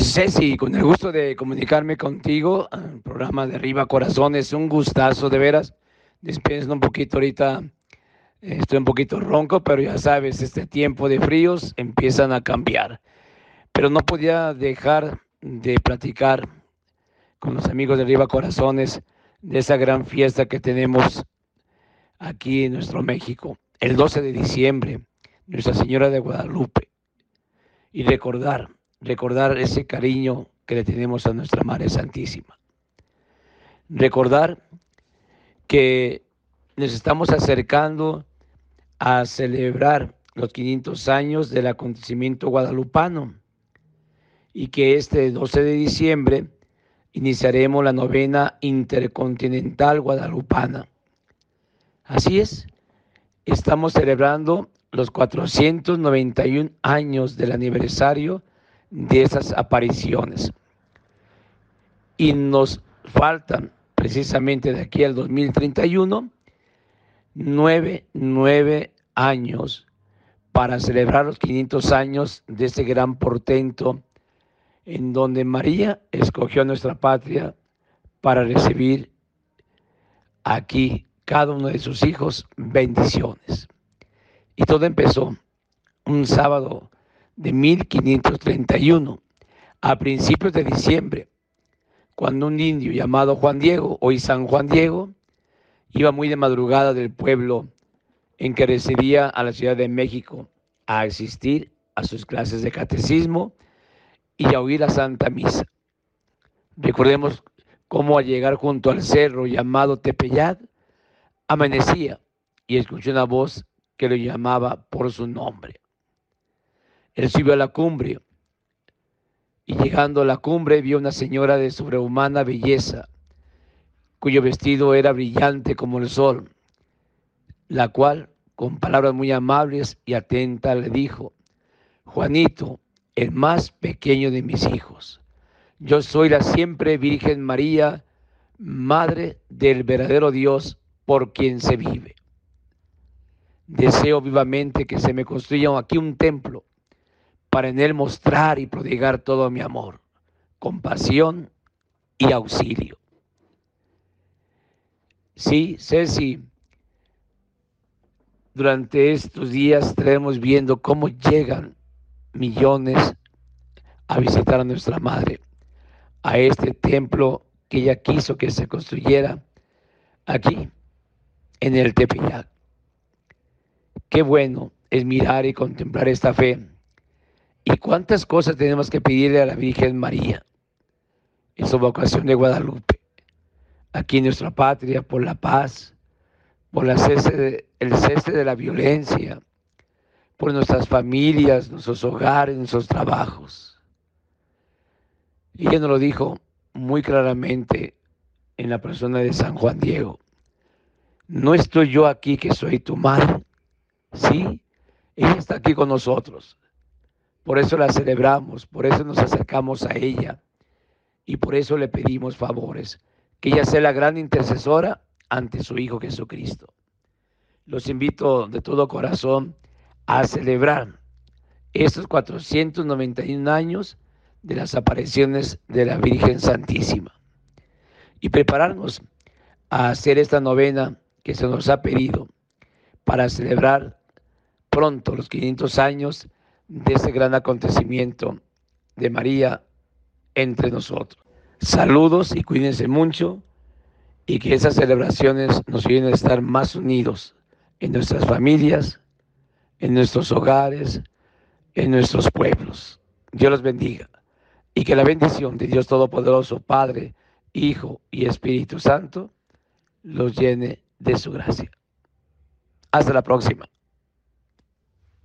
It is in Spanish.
Ceci, con el gusto de comunicarme contigo, el programa de Arriba Corazones, un gustazo de veras. Despensando un poquito ahorita, estoy un poquito ronco, pero ya sabes, este tiempo de fríos empiezan a cambiar. Pero no podía dejar de platicar con los amigos de Arriba Corazones de esa gran fiesta que tenemos aquí en nuestro México, el 12 de diciembre, Nuestra Señora de Guadalupe. Y recordar, recordar ese cariño que le tenemos a nuestra Madre Santísima. Recordar que nos estamos acercando a celebrar los 500 años del acontecimiento guadalupano y que este 12 de diciembre iniciaremos la novena intercontinental guadalupana. Así es, estamos celebrando los 491 años del aniversario de esas apariciones. Y nos faltan precisamente de aquí al 2031 nueve, nueve años para celebrar los 500 años de ese gran portento en donde María escogió nuestra patria para recibir aquí cada uno de sus hijos bendiciones. Y todo empezó un sábado de 1531, a principios de diciembre, cuando un indio llamado Juan Diego, hoy San Juan Diego, iba muy de madrugada del pueblo en que residía a la Ciudad de México a asistir a sus clases de catecismo y a oír la Santa Misa. Recordemos cómo al llegar junto al cerro llamado Tepeyat, amanecía y escuchó una voz que lo llamaba por su nombre. Él subió a la cumbre y llegando a la cumbre vio una señora de sobrehumana belleza, cuyo vestido era brillante como el sol, la cual, con palabras muy amables y atentas, le dijo, Juanito, el más pequeño de mis hijos. Yo soy la siempre Virgen María, Madre del verdadero Dios por quien se vive. Deseo vivamente que se me construya aquí un templo para en él mostrar y prodigar todo mi amor, compasión y auxilio. Sí, Ceci, durante estos días estaremos viendo cómo llegan millones a visitar a nuestra madre, a este templo que ella quiso que se construyera aquí, en el Tepeyac. Qué bueno es mirar y contemplar esta fe. Y cuántas cosas tenemos que pedirle a la Virgen María en su vocación de Guadalupe, aquí en nuestra patria, por la paz, por el cese de la violencia, por nuestras familias, nuestros hogares, nuestros trabajos. Y ella nos lo dijo muy claramente en la persona de San Juan Diego. No estoy yo aquí que soy tu madre. Sí, ella está aquí con nosotros. Por eso la celebramos, por eso nos acercamos a ella y por eso le pedimos favores. Que ella sea la gran intercesora ante su Hijo Jesucristo. Los invito de todo corazón a celebrar estos 491 años de las apariciones de la Virgen Santísima y prepararnos a hacer esta novena que se nos ha pedido para celebrar pronto los 500 años de ese gran acontecimiento de María entre nosotros. Saludos y cuídense mucho y que esas celebraciones nos ayuden a estar más unidos en nuestras familias, en nuestros hogares, en nuestros pueblos. Dios los bendiga. Y que la bendición de Dios Todopoderoso, Padre, Hijo y Espíritu Santo, los llene de su gracia. Hasta la próxima.